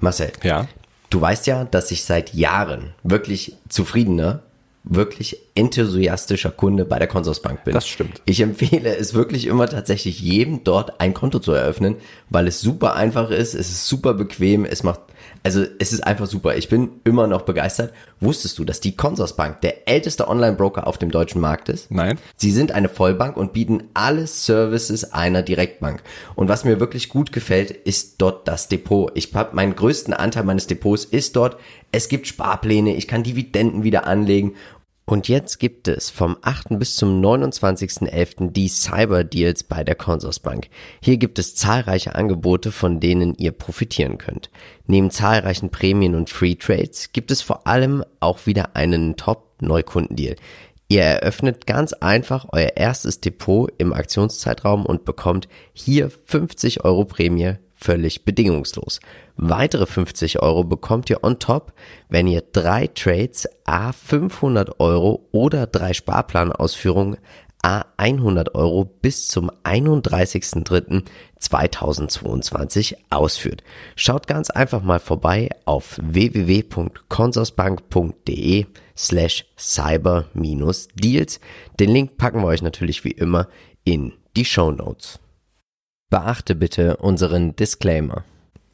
Marcel, Ja. du weißt ja, dass ich seit Jahren wirklich zufriedener, wirklich enthusiastischer Kunde bei der Consorsbank bin. Das stimmt. Ich empfehle es wirklich immer tatsächlich jedem dort ein Konto zu eröffnen, weil es super einfach ist, es ist super bequem, es macht, also es ist einfach super. Ich bin immer noch begeistert. Wusstest du, dass die Consorsbank der älteste Online-Broker auf dem deutschen Markt ist? Nein. Sie sind eine Vollbank und bieten alle Services einer Direktbank. Und was mir wirklich gut gefällt, ist dort das Depot. Ich habe meinen größten Anteil meines Depots ist dort. Es gibt Sparpläne, ich kann Dividenden wieder anlegen. Und jetzt gibt es vom 8. bis zum 29.11. die Cyber Deals bei der Consorsbank. Hier gibt es zahlreiche Angebote, von denen ihr profitieren könnt. Neben zahlreichen Prämien und Free Trades gibt es vor allem auch wieder einen Top-Neukundendeal. Ihr eröffnet ganz einfach euer erstes Depot im Aktionszeitraum und bekommt hier 50 Euro Prämie völlig bedingungslos. Weitere 50 Euro bekommt ihr on top, wenn ihr drei Trades a 500 Euro oder drei Sparplanausführungen a 100 Euro bis zum 31.03.2022 ausführt. Schaut ganz einfach mal vorbei auf www.consorsbank.de slash cyber-deals. Den Link packen wir euch natürlich wie immer in die Show Notes. Beachte bitte unseren Disclaimer.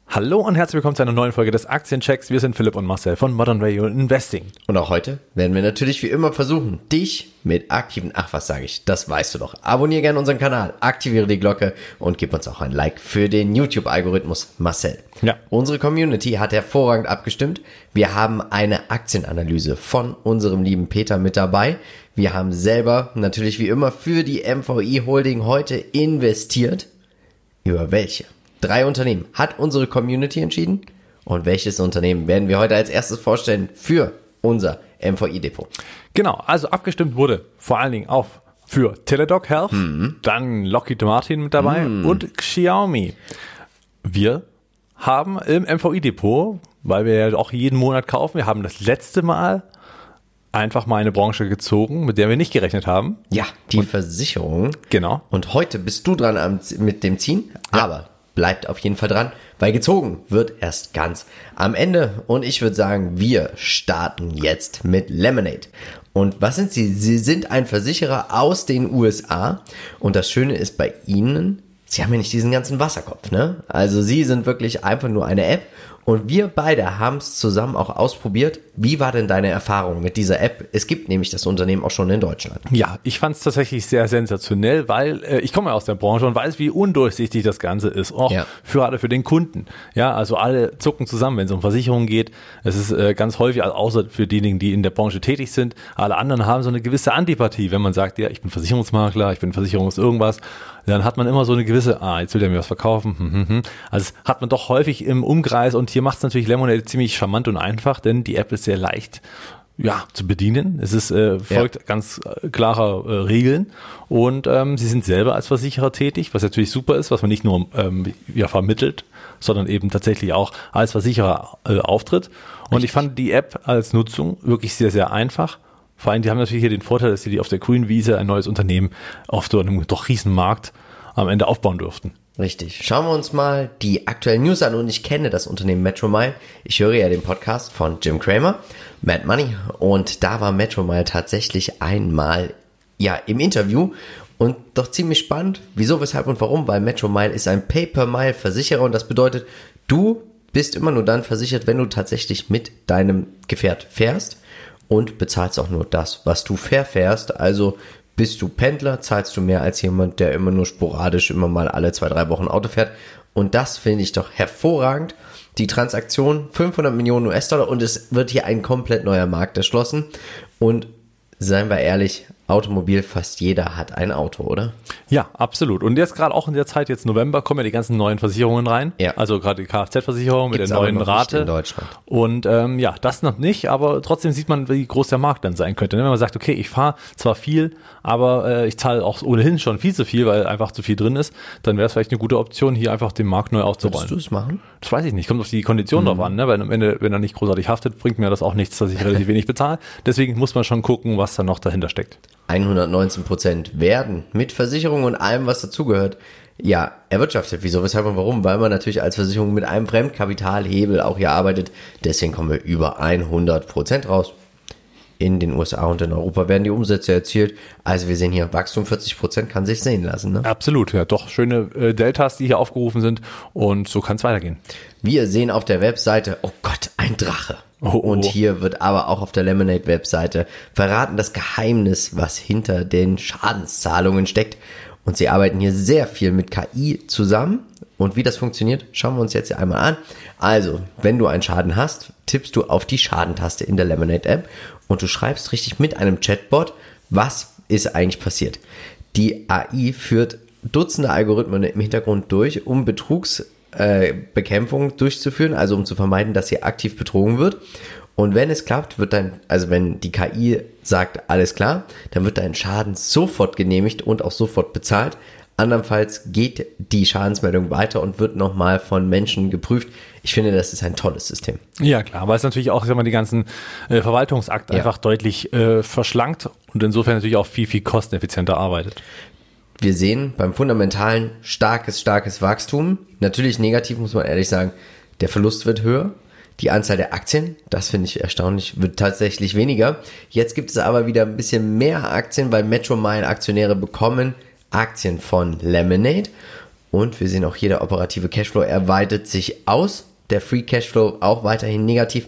Hallo und herzlich willkommen zu einer neuen Folge des Aktienchecks. Wir sind Philipp und Marcel von Modern Radio Investing. Und auch heute werden wir natürlich wie immer versuchen, dich mit aktiven, ach was sage ich, das weißt du doch. Abonniere gerne unseren Kanal, aktiviere die Glocke und gib uns auch ein Like für den YouTube-Algorithmus Marcel. Ja. Unsere Community hat hervorragend abgestimmt. Wir haben eine Aktienanalyse von unserem lieben Peter mit dabei. Wir haben selber natürlich wie immer für die MVI Holding heute investiert. Über welche? Drei Unternehmen hat unsere Community entschieden. Und welches Unternehmen werden wir heute als erstes vorstellen für unser MVI-Depot? Genau, also abgestimmt wurde vor allen Dingen auf für Teladoc Health, dann Lockheed Martin mit dabei und Xiaomi. Wir haben im MVI-Depot, weil wir ja auch jeden Monat kaufen, wir haben das letzte Mal einfach mal eine Branche gezogen, mit der wir nicht gerechnet haben. Ja, die Versicherung. Genau. Und heute bist du dran am, mit dem Ziehen, aber bleibt auf jeden Fall dran, weil gezogen wird erst ganz am Ende. Und ich würde sagen, wir starten jetzt mit Lemonade. Und was sind sie? Sie sind ein Versicherer aus den USA. Und das Schöne ist bei ihnen, sie haben ja nicht diesen ganzen Wasserkopf, ne? Also sie sind wirklich einfach nur eine App. Und wir beide haben es zusammen auch ausprobiert. Wie war denn deine Erfahrung mit dieser App? Es gibt nämlich das Unternehmen auch schon in Deutschland. Ja, ich fand es tatsächlich sehr sensationell, weil äh, ich komme ja aus der Branche und weiß, wie undurchsichtig das Ganze ist, auch Ja. für gerade für den Kunden. Ja, also alle zucken zusammen, wenn es um Versicherungen geht. Es ist äh, ganz häufig, also außer für diejenigen, die in der Branche tätig sind, alle anderen haben so eine gewisse Antipathie, wenn man sagt, ja, ich bin Versicherungsmakler, ich bin Versicherungs irgendwas, dann hat man immer so eine gewisse, ah, jetzt will der mir was verkaufen. Hm, hm, hm. Also hat man doch häufig im Umkreis und hier macht es natürlich Lemonade ziemlich charmant und einfach, denn die App ist sehr leicht ja, zu bedienen. Es ist, äh, folgt ganz äh, klarer äh, Regeln und ähm, sie sind selber als Versicherer tätig, was natürlich super ist, was man nicht nur ähm, ja, vermittelt, sondern eben tatsächlich auch als Versicherer äh, auftritt. Und ich fand die App als Nutzung wirklich sehr, sehr einfach. Vor allem, die haben natürlich hier den Vorteil, dass sie die auf der grünen Wiese ein neues Unternehmen auf so einem doch riesen Markt am Ende aufbauen durften. Richtig. Schauen wir uns mal die aktuellen News an und ich kenne das Unternehmen Metromile. Ich höre ja den Podcast von Jim Cramer, Mad Money und da war Metromile tatsächlich einmal ja im Interview und doch ziemlich spannend. Wieso, weshalb und warum? Weil Metromile ist ein Pay-per-Mile-Versicherer und das bedeutet, du bist immer nur dann versichert, wenn du tatsächlich mit deinem Gefährt fährst und bezahlst auch nur das, was du verfährst. Also bist du Pendler, zahlst du mehr als jemand, der immer nur sporadisch immer mal alle zwei, drei Wochen Auto fährt. Und das finde ich doch hervorragend. Die Transaktion 500 Millionen US-Dollar und es wird hier ein komplett neuer Markt erschlossen. Und seien wir ehrlich, Automobil, fast jeder hat ein Auto, oder? Ja, absolut. Und jetzt gerade auch in der Zeit, jetzt November, kommen ja die ganzen neuen Versicherungen rein. Ja. Also gerade die Kfz-Versicherung mit der neuen Rate. in Deutschland. Und ähm, ja, das noch nicht, aber trotzdem sieht man, wie groß der Markt dann sein könnte. Wenn man sagt, okay, ich fahre zwar viel, aber äh, ich zahle auch ohnehin schon viel zu viel, weil einfach zu viel drin ist, dann wäre es vielleicht eine gute Option, hier einfach den Markt neu aufzurollen. Würdest du es machen? Das weiß ich nicht, kommt auf die Kondition drauf an, ne? weil am Ende, wenn er nicht großartig haftet, bringt mir das auch nichts, dass ich relativ wenig bezahle. Deswegen muss man schon gucken, was da noch dahinter steckt. 119 Prozent werden mit Versicherung und allem, was dazugehört, ja, erwirtschaftet. Wieso, weshalb und warum? Weil man natürlich als Versicherung mit einem Fremdkapitalhebel auch hier arbeitet. Deswegen kommen wir über 100 Prozent raus. In den USA und in Europa werden die Umsätze erzielt. Also wir sehen hier Wachstum 40 Prozent kann sich sehen lassen. Ne? Absolut, ja, doch schöne äh, Deltas, die hier aufgerufen sind und so kann es weitergehen. Wir sehen auf der Webseite, oh Gott, ein Drache. Oh, oh. Und hier wird aber auch auf der Lemonade-Webseite verraten das Geheimnis, was hinter den Schadenszahlungen steckt. Und sie arbeiten hier sehr viel mit KI zusammen. Und wie das funktioniert, schauen wir uns jetzt einmal an. Also, wenn du einen Schaden hast, tippst du auf die Schadentaste in der Lemonade App und du schreibst richtig mit einem Chatbot, was ist eigentlich passiert. Die AI führt Dutzende Algorithmen im Hintergrund durch, um Betrugsbekämpfung äh, durchzuführen, also um zu vermeiden, dass hier aktiv betrogen wird. Und wenn es klappt, wird dann, also wenn die KI sagt, alles klar, dann wird dein Schaden sofort genehmigt und auch sofort bezahlt. Andernfalls geht die Schadensmeldung weiter und wird nochmal von Menschen geprüft. Ich finde, das ist ein tolles System. Ja, klar, weil es natürlich auch, sag mal, die ganzen äh, Verwaltungsakte ja. einfach deutlich äh, verschlankt und insofern natürlich auch viel, viel kosteneffizienter arbeitet. Wir sehen beim Fundamentalen starkes, starkes Wachstum. Natürlich negativ, muss man ehrlich sagen. Der Verlust wird höher. Die Anzahl der Aktien, das finde ich erstaunlich, wird tatsächlich weniger. Jetzt gibt es aber wieder ein bisschen mehr Aktien, weil Metromile Aktionäre bekommen Aktien von Lemonade. Und wir sehen auch hier, der operative Cashflow erweitert sich aus. Der Free Cashflow auch weiterhin negativ.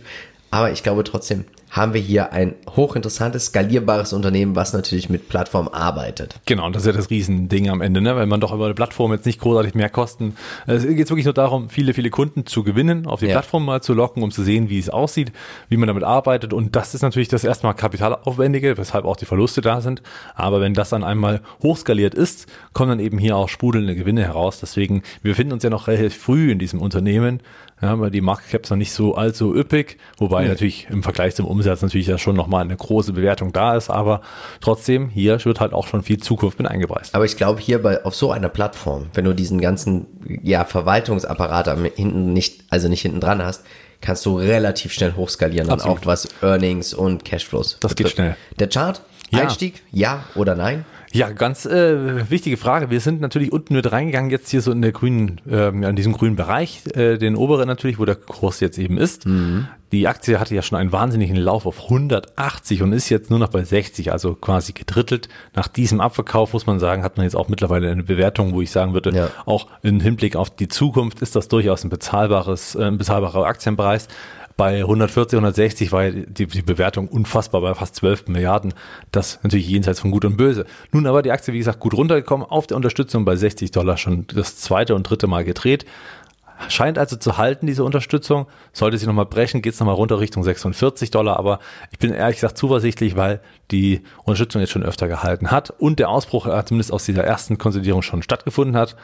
Aber ich glaube trotzdem, haben wir hier ein hochinteressantes, skalierbares Unternehmen, was natürlich mit Plattform arbeitet. Genau, und das ist ja das Riesending am Ende, ne? weil man doch über eine Plattform jetzt nicht großartig mehr Kosten. Es geht wirklich nur darum, viele, viele Kunden zu gewinnen, auf die ja. Plattform mal zu locken, um zu sehen, wie es aussieht, wie man damit arbeitet. Und das ist natürlich das erstmal Kapitalaufwendige, weshalb auch die Verluste da sind. Aber wenn das dann einmal hochskaliert ist, kommen dann eben hier auch sprudelnde Gewinne heraus. Deswegen, wir befinden uns ja noch relativ früh in diesem Unternehmen ja, weil die Market Caps noch nicht so allzu üppig, wobei ja. natürlich im Vergleich zum Umsatz natürlich ja schon nochmal eine große Bewertung da ist, aber trotzdem, hier wird halt auch schon viel Zukunft mit eingepreist. Aber ich glaube hier bei, auf so einer Plattform, wenn du diesen ganzen, ja, Verwaltungsapparat hinten nicht, also nicht hinten dran hast, kannst du relativ schnell hochskalieren und auch was Earnings und Cashflows. Das geht schnell. Der Chart, ja. Einstieg, ja oder nein? Ja, ganz äh, wichtige Frage. Wir sind natürlich unten mit reingegangen, jetzt hier so in der grünen, äh, in diesem grünen Bereich, äh, den oberen natürlich, wo der Kurs jetzt eben ist. Mhm. Die Aktie hatte ja schon einen wahnsinnigen Lauf auf 180 und ist jetzt nur noch bei 60, also quasi gedrittelt. Nach diesem Abverkauf muss man sagen, hat man jetzt auch mittlerweile eine Bewertung, wo ich sagen würde, ja. auch im Hinblick auf die Zukunft ist das durchaus ein bezahlbares, äh, ein bezahlbarer Aktienpreis. Bei 140, 160 war die, die Bewertung unfassbar bei fast 12 Milliarden. Das natürlich jenseits von Gut und Böse. Nun aber die Aktie, wie gesagt, gut runtergekommen, auf der Unterstützung bei 60 Dollar schon das zweite und dritte Mal gedreht. Scheint also zu halten, diese Unterstützung. Sollte sie nochmal brechen, geht es nochmal runter Richtung 46 Dollar. Aber ich bin ehrlich gesagt zuversichtlich, weil die Unterstützung jetzt schon öfter gehalten hat und der Ausbruch äh, zumindest aus dieser ersten Konsolidierung schon stattgefunden hat.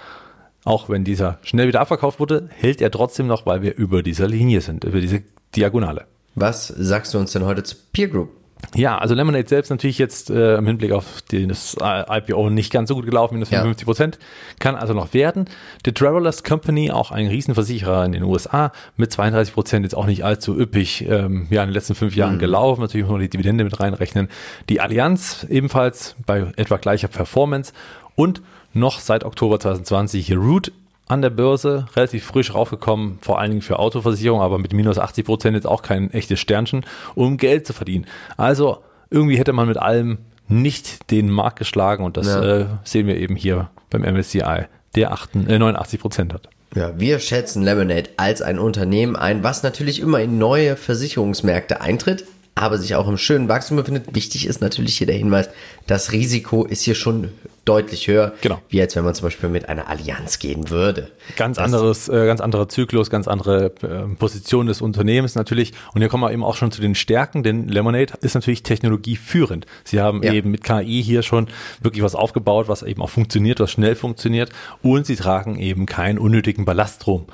Auch wenn dieser schnell wieder abverkauft wurde, hält er trotzdem noch, weil wir über dieser Linie sind, über diese Diagonale. Was sagst du uns denn heute zu Peer Group? Ja, also Lemonade selbst natürlich jetzt äh, im Hinblick auf das IPO nicht ganz so gut gelaufen, minus 55 Prozent, ja. kann also noch werden. The Travelers Company, auch ein Riesenversicherer in den USA, mit 32 Prozent jetzt auch nicht allzu üppig, ähm, ja, in den letzten fünf Jahren mhm. gelaufen, natürlich noch die Dividende mit reinrechnen. Die Allianz ebenfalls bei etwa gleicher Performance und noch seit Oktober 2020 Root an der Börse, relativ frisch raufgekommen, vor allen Dingen für Autoversicherung, aber mit minus 80 Prozent jetzt auch kein echtes Sternchen, um Geld zu verdienen. Also irgendwie hätte man mit allem nicht den Markt geschlagen und das ja. äh, sehen wir eben hier beim MSCI, der 8, äh, 89 Prozent hat. Ja, wir schätzen Lemonade als ein Unternehmen ein, was natürlich immer in neue Versicherungsmärkte eintritt, aber sich auch im schönen Wachstum befindet. Wichtig ist natürlich hier der Hinweis, das Risiko ist hier schon deutlich höher, genau. wie als wenn man zum Beispiel mit einer Allianz gehen würde. Ganz das anderes, äh, ganz anderer Zyklus, ganz andere äh, Position des Unternehmens natürlich. Und hier kommen wir eben auch schon zu den Stärken, denn Lemonade ist natürlich technologieführend. Sie haben ja. eben mit KI hier schon wirklich was aufgebaut, was eben auch funktioniert, was schnell funktioniert. Und sie tragen eben keinen unnötigen Ballaststrom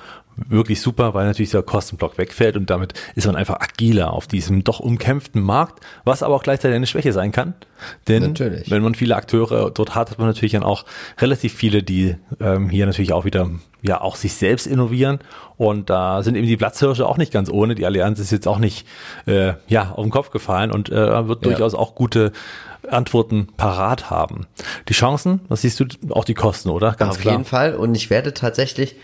wirklich super, weil natürlich der Kostenblock wegfällt und damit ist man einfach agiler auf diesem doch umkämpften Markt, was aber auch gleichzeitig eine Schwäche sein kann. Denn natürlich. wenn man viele Akteure dort hat, hat man natürlich dann auch relativ viele, die ähm, hier natürlich auch wieder ja auch sich selbst innovieren und da sind eben die Platzhirsche auch nicht ganz ohne. Die Allianz ist jetzt auch nicht äh, ja auf den Kopf gefallen und äh, wird ja. durchaus auch gute Antworten parat haben. Die Chancen, was siehst du, auch die Kosten, oder? Ganz Auf klar. jeden Fall. Und ich werde tatsächlich,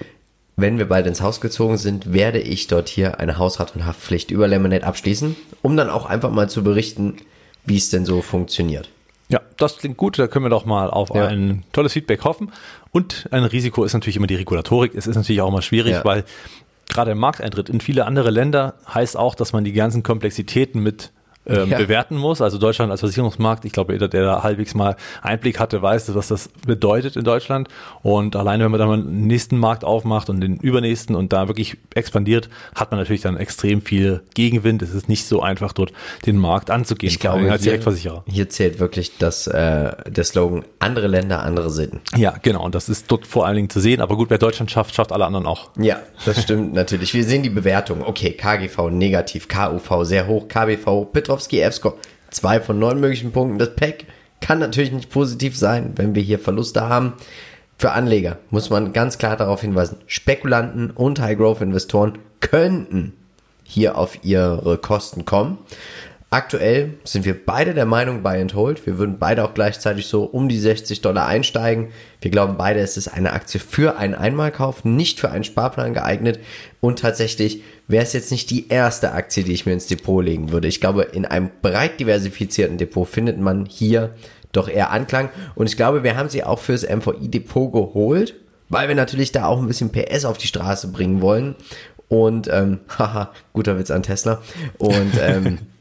wenn wir beide ins Haus gezogen sind, werde ich dort hier eine Hausrat- und Haftpflicht über Lemonade abschließen, um dann auch einfach mal zu berichten, wie es denn so funktioniert. Ja, das klingt gut. Da können wir doch mal auf ja. ein tolles Feedback hoffen. Und ein Risiko ist natürlich immer die Regulatorik. Es ist natürlich auch immer schwierig, ja. weil gerade der Markteintritt in viele andere Länder heißt auch, dass man die ganzen Komplexitäten mit ähm, ja. bewerten muss. Also Deutschland als Versicherungsmarkt, ich glaube, jeder, der da halbwegs mal Einblick hatte, weiß, was das bedeutet in Deutschland. Und alleine, wenn man dann mal den nächsten Markt aufmacht und den übernächsten und da wirklich expandiert, hat man natürlich dann extrem viel Gegenwind. Es ist nicht so einfach, dort den Markt anzugehen. Ich glaube, als Direktversicherer. Hier zählt wirklich das, äh, der Slogan, andere Länder, andere Sitten. Ja, genau. Und das ist dort vor allen Dingen zu sehen. Aber gut, wer Deutschland schafft, schafft alle anderen auch. Ja, das stimmt natürlich. Wir sehen die Bewertung. Okay, KGV negativ, KUV sehr hoch, KBV, Petrov Lewandowski F-Score. Zwei von neun möglichen Punkten. Das Pack kann natürlich nicht positiv sein, wenn wir hier Verluste haben. Für Anleger muss man ganz klar darauf hinweisen, Spekulanten und High-Growth-Investoren könnten hier auf ihre Kosten kommen. Aktuell sind wir beide der Meinung, Buy and Hold. Wir würden beide auch gleichzeitig so um die 60 Dollar einsteigen. Wir glauben beide, es ist eine Aktie für einen Einmalkauf, nicht für einen Sparplan geeignet. Und tatsächlich wäre es jetzt nicht die erste Aktie, die ich mir ins Depot legen würde. Ich glaube, in einem breit diversifizierten Depot findet man hier doch eher Anklang. Und ich glaube, wir haben sie auch fürs MVI-Depot geholt, weil wir natürlich da auch ein bisschen PS auf die Straße bringen wollen. Und, ähm, haha, guter Witz an Tesla. Und, ähm,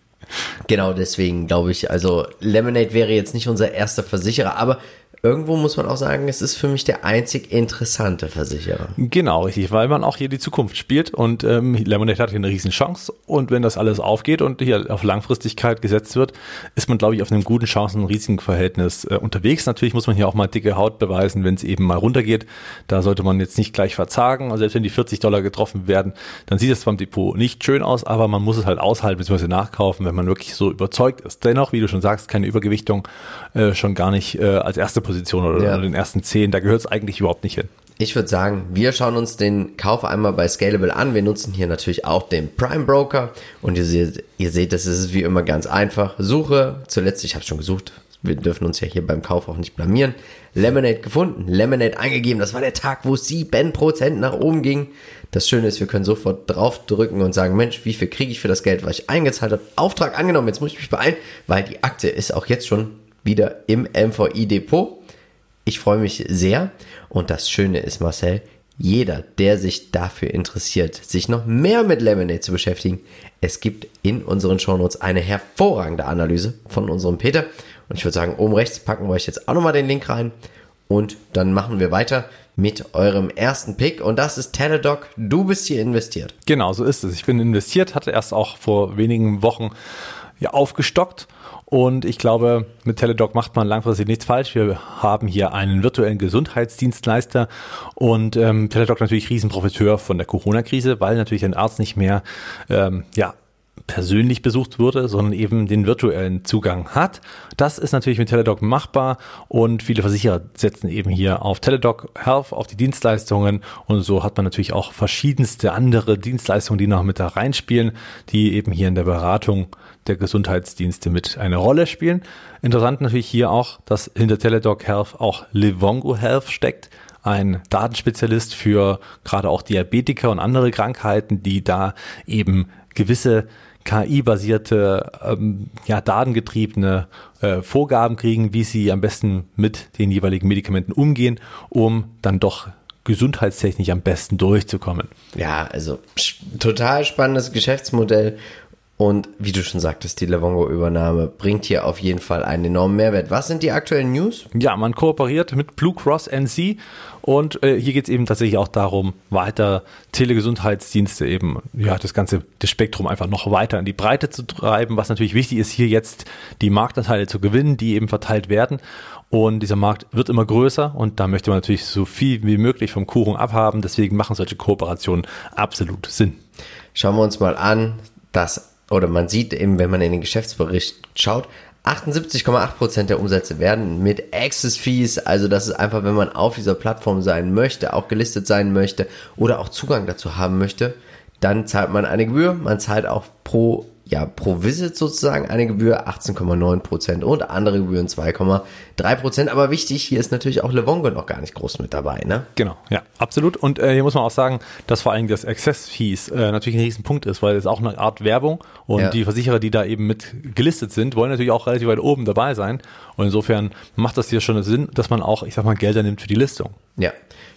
Genau, deswegen glaube ich, also Lemonade wäre jetzt nicht unser erster Versicherer, aber irgendwo muss man auch sagen, es ist für mich der einzig interessante Versicherer. Genau, richtig, weil man auch hier die Zukunft spielt und ähm, Lemonade hat hier eine riesen Chance und wenn das alles aufgeht und hier auf Langfristigkeit gesetzt wird, ist man, glaube ich, auf einem guten Chancen-Risiken-Verhältnis äh, unterwegs. Natürlich muss man hier auch mal dicke Haut beweisen, wenn es eben mal runtergeht. Da sollte man jetzt nicht gleich verzagen. Also selbst wenn die 40 Dollar getroffen werden, dann sieht es beim Depot nicht schön aus, aber man muss es halt aushalten bzw. nachkaufen, wenn man wirklich so überzeugt ist. Dennoch, wie du schon sagst, keine Übergewichtung, äh, schon gar nicht äh, als erste Position Position oder ja. den ersten zehn. Da gehört es eigentlich überhaupt nicht hin. Ich würde sagen, wir schauen uns den Kauf einmal bei Scalable an. Wir nutzen hier natürlich auch den Prime Broker und ihr seht, ihr seht, das ist wie immer ganz einfach. Suche, zuletzt, ich habe schon gesucht, wir dürfen uns ja hier beim Kauf auch nicht blamieren. Lemonade gefunden, Lemonade eingegeben. Das war der Tag, wo es 7% nach oben ging. Das Schöne ist, wir können sofort draufdrücken und sagen, Mensch, wie viel kriege ich für das Geld, was ich eingezahlt habe? Auftrag angenommen, jetzt muss ich mich beeilen, weil die Aktie ist auch jetzt schon wieder im MVI-Depot. Ich freue mich sehr. Und das Schöne ist, Marcel, jeder, der sich dafür interessiert, sich noch mehr mit Lemonade zu beschäftigen, es gibt in unseren Shownotes eine hervorragende Analyse von unserem Peter. Und ich würde sagen, oben rechts packen wir euch jetzt auch nochmal den Link rein. Und dann machen wir weiter mit eurem ersten Pick. Und das ist Teledoc. Du bist hier investiert. Genau, so ist es. Ich bin investiert, hatte erst auch vor wenigen Wochen ja, aufgestockt und ich glaube, mit Teledoc macht man langfristig nichts falsch. Wir haben hier einen virtuellen Gesundheitsdienstleister und ähm, Teledoc natürlich Riesenprofiteur von der Corona-Krise, weil natürlich ein Arzt nicht mehr ähm, ja, persönlich besucht wurde, sondern eben den virtuellen Zugang hat. Das ist natürlich mit Teledoc machbar und viele Versicherer setzen eben hier auf Teledoc Health, auf die Dienstleistungen und so hat man natürlich auch verschiedenste andere Dienstleistungen, die noch mit da reinspielen, die eben hier in der Beratung der Gesundheitsdienste mit eine Rolle spielen. Interessant natürlich hier auch, dass hinter Teledoc Health auch Livongo Health steckt ein Datenspezialist für gerade auch Diabetiker und andere Krankheiten, die da eben gewisse KI-basierte, ähm, ja, datengetriebene äh, Vorgaben kriegen, wie sie am besten mit den jeweiligen Medikamenten umgehen, um dann doch gesundheitstechnisch am besten durchzukommen. Ja, also total spannendes Geschäftsmodell Und wie du schon sagtest, die Livongo-Übernahme bringt hier auf jeden Fall einen enormen Mehrwert. Was sind die aktuellen News? Ja, man kooperiert mit Blue Cross NC und äh, hier geht es eben tatsächlich auch darum, weiter Telegesundheitsdienste eben, ja, das ganze das Spektrum einfach noch weiter in die Breite zu treiben. Was natürlich wichtig ist, hier jetzt die Marktanteile zu gewinnen, die eben verteilt werden. Und dieser Markt wird immer größer und da möchte man natürlich so viel wie möglich vom Kuchen abhaben. Deswegen machen solche Kooperationen absolut Sinn. Schauen wir uns mal an, dass oder man sieht eben, wenn man in den Geschäftsbericht schaut, 78,8% der Umsätze werden mit Access Fees, also das ist einfach, wenn man auf dieser Plattform sein möchte, auch gelistet sein möchte oder auch Zugang dazu haben möchte, dann zahlt man eine Gebühr, man zahlt auch pro ja, pro Visit sozusagen eine Gebühr 18,9% und andere Gebühren 2,3%. Aber wichtig, hier ist natürlich auch Levongo noch gar nicht groß mit dabei, ne? Genau, ja, absolut. Und äh, hier muss man auch sagen, dass vor allem das Access Fees äh, natürlich ein Riesenpunkt ist, weil es auch eine Art Werbung und ja. die Versicherer, die da eben mit gelistet sind, wollen natürlich auch relativ weit oben dabei sein. Und insofern macht das hier schon Sinn, dass man auch, ich sag mal, Gelder nimmt für die Listung. Ja.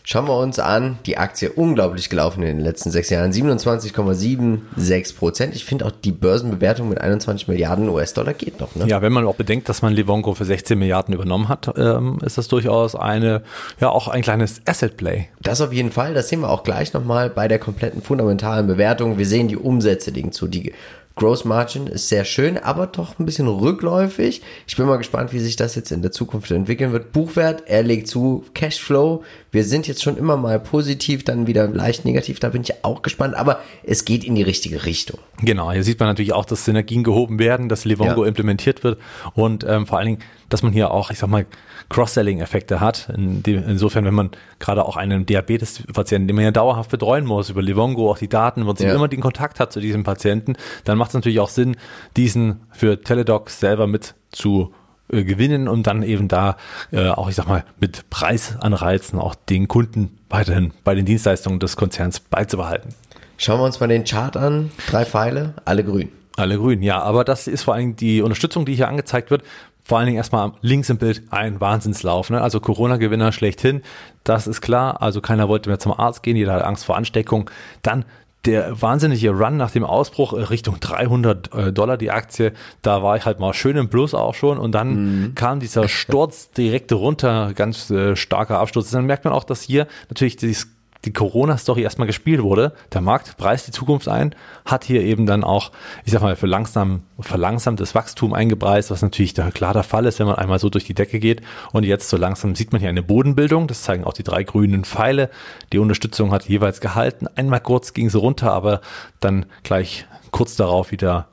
Schauen wir uns an, die Aktie unglaublich gelaufen in den letzten sechs Jahren. 27,76 Prozent. Ich finde auch die Börsenbewertung mit 21 Milliarden US-Dollar geht noch. Ne? Ja, wenn man auch bedenkt, dass man Livongo für 16 Milliarden übernommen hat, ähm, ist das durchaus eine, ja, auch ein kleines Asset-Play. Das auf jeden Fall. Das sehen wir auch gleich nochmal bei der kompletten fundamentalen Bewertung. Wir sehen die Umsätze liegen zu. Die Gross Margin ist sehr schön, aber doch ein bisschen rückläufig. Ich bin mal gespannt, wie sich das jetzt in der Zukunft entwickeln wird. Buchwert, er legt zu, Cashflow. Wir sind jetzt schon immer mal positiv, dann wieder leicht negativ. Da bin ich auch gespannt, aber es geht in die richtige Richtung. Genau, hier sieht man natürlich auch, dass Synergien gehoben werden, dass Livongo ja. implementiert wird und ähm, vor allen Dingen, dass man hier auch, ich sag mal, Cross-Selling-Effekte hat. In dem, insofern, wenn man gerade auch einen Diabetes-Patienten, den man ja dauerhaft betreuen muss, über Livongo auch die Daten, und ja. immer den Kontakt hat zu diesem Patienten, dann macht es natürlich auch Sinn, diesen für Teledoc selber mit zu äh, gewinnen und dann eben da äh, auch, ich sag mal, mit Preisanreizen auch den Kunden weiterhin bei den Dienstleistungen des Konzerns beizubehalten. Schauen wir uns mal den Chart an. Drei Pfeile, alle grün. Alle grün, ja, aber das ist vor allem die Unterstützung, die hier angezeigt wird vor allen Dingen erstmal links im Bild ein Wahnsinnslauf. Ne? Also Corona-Gewinner schlechthin, das ist klar. Also keiner wollte mehr zum Arzt gehen, jeder hat Angst vor Ansteckung. Dann der wahnsinnige Run nach dem Ausbruch äh, Richtung 300 äh, Dollar die Aktie, da war ich halt mal schön im Plus auch schon und dann mhm. kam dieser Sturz direkt runter, ganz äh, starker Absturz. Dann merkt man auch, dass hier natürlich dieses die Corona-Story erstmal gespielt wurde. Der Markt preist die Zukunft ein, hat hier eben dann auch, ich sag mal, für langsam, verlangsamtes Wachstum eingepreist, was natürlich der, klar der Fall ist, wenn man einmal so durch die Decke geht. Und jetzt so langsam sieht man hier eine Bodenbildung. Das zeigen auch die drei grünen Pfeile. Die Unterstützung hat jeweils gehalten. Einmal kurz ging sie runter, aber dann gleich kurz darauf wieder